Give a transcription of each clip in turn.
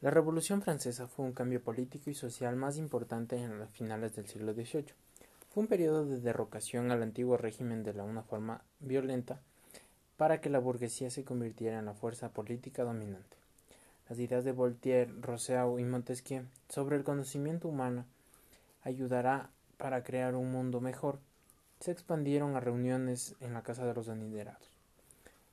La Revolución Francesa fue un cambio político y social más importante en las finales del siglo XVIII. Fue un periodo de derrocación al antiguo régimen de la una forma violenta para que la burguesía se convirtiera en la fuerza política dominante. Las ideas de Voltaire, Rousseau y Montesquieu sobre el conocimiento humano ayudará para crear un mundo mejor se expandieron a reuniones en la casa de los adinerados.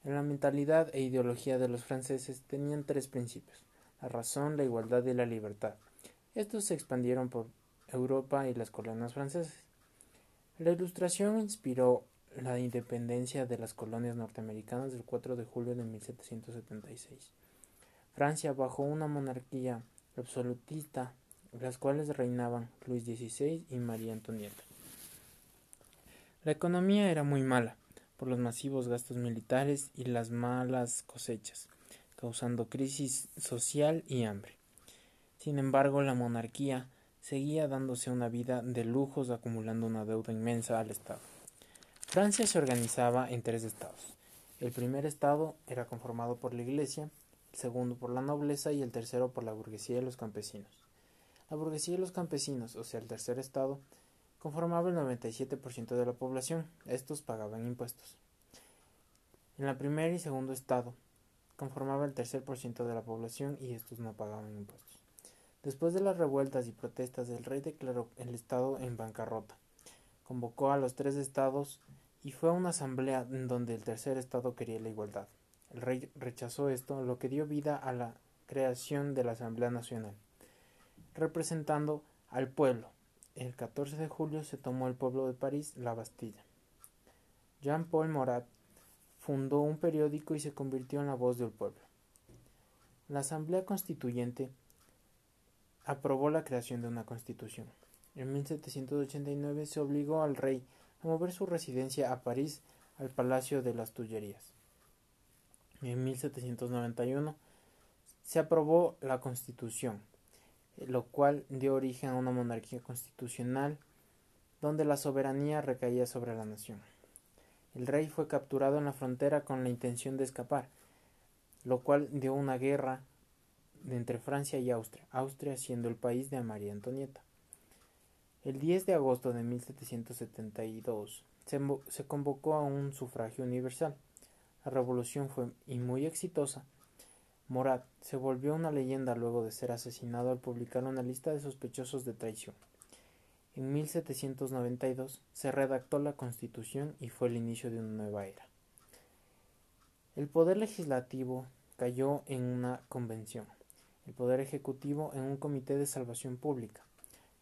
En la mentalidad e ideología de los franceses tenían tres principios la razón, la igualdad y la libertad. Estos se expandieron por Europa y las colonias francesas. La Ilustración inspiró la independencia de las colonias norteamericanas del 4 de julio de 1776. Francia, bajo una monarquía absolutista, las cuales reinaban Luis XVI y María Antonieta. La economía era muy mala, por los masivos gastos militares y las malas cosechas causando crisis social y hambre. Sin embargo, la monarquía seguía dándose una vida de lujos acumulando una deuda inmensa al Estado. Francia se organizaba en tres estados. El primer estado era conformado por la Iglesia, el segundo por la nobleza y el tercero por la burguesía y los campesinos. La burguesía y los campesinos, o sea, el tercer estado, conformaba el 97% de la población. Estos pagaban impuestos. En el primer y segundo estado, conformaba el tercer por ciento de la población y estos no pagaban impuestos. Después de las revueltas y protestas, el rey declaró el estado en bancarrota. Convocó a los tres estados y fue a una asamblea en donde el tercer estado quería la igualdad. El rey rechazó esto, lo que dio vida a la creación de la Asamblea Nacional, representando al pueblo. El 14 de julio se tomó el pueblo de París la Bastilla. Jean-Paul Morat fundó un periódico y se convirtió en la voz del pueblo. La Asamblea Constituyente aprobó la creación de una constitución. En 1789 se obligó al rey a mover su residencia a París al Palacio de las Tullerías. En 1791 se aprobó la Constitución, lo cual dio origen a una monarquía constitucional donde la soberanía recaía sobre la nación. El rey fue capturado en la frontera con la intención de escapar, lo cual dio una guerra entre Francia y Austria, Austria siendo el país de María Antonieta. El 10 de agosto de 1772 se, se convocó a un sufragio universal. La revolución fue y muy exitosa. Morat se volvió una leyenda luego de ser asesinado al publicar una lista de sospechosos de traición. En 1792 se redactó la Constitución y fue el inicio de una nueva era. El poder legislativo cayó en una convención, el poder ejecutivo en un comité de salvación pública,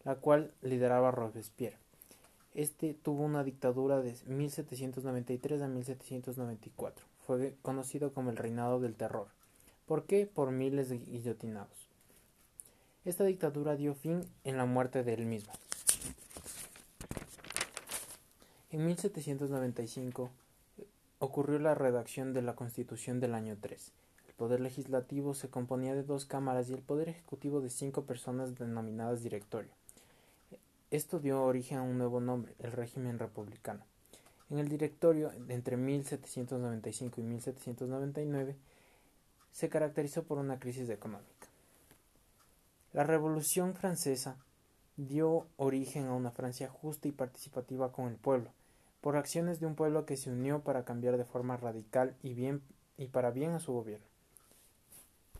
la cual lideraba Robespierre. Este tuvo una dictadura de 1793 a 1794. Fue conocido como el reinado del terror. ¿Por qué? Por miles de guillotinados. Esta dictadura dio fin en la muerte de él mismo. En 1795 ocurrió la redacción de la Constitución del año 3. El poder legislativo se componía de dos cámaras y el poder ejecutivo de cinco personas denominadas directorio. Esto dio origen a un nuevo nombre, el régimen republicano. En el directorio, entre 1795 y 1799, se caracterizó por una crisis económica. La Revolución Francesa dio origen a una Francia justa y participativa con el pueblo, por acciones de un pueblo que se unió para cambiar de forma radical y bien y para bien a su gobierno.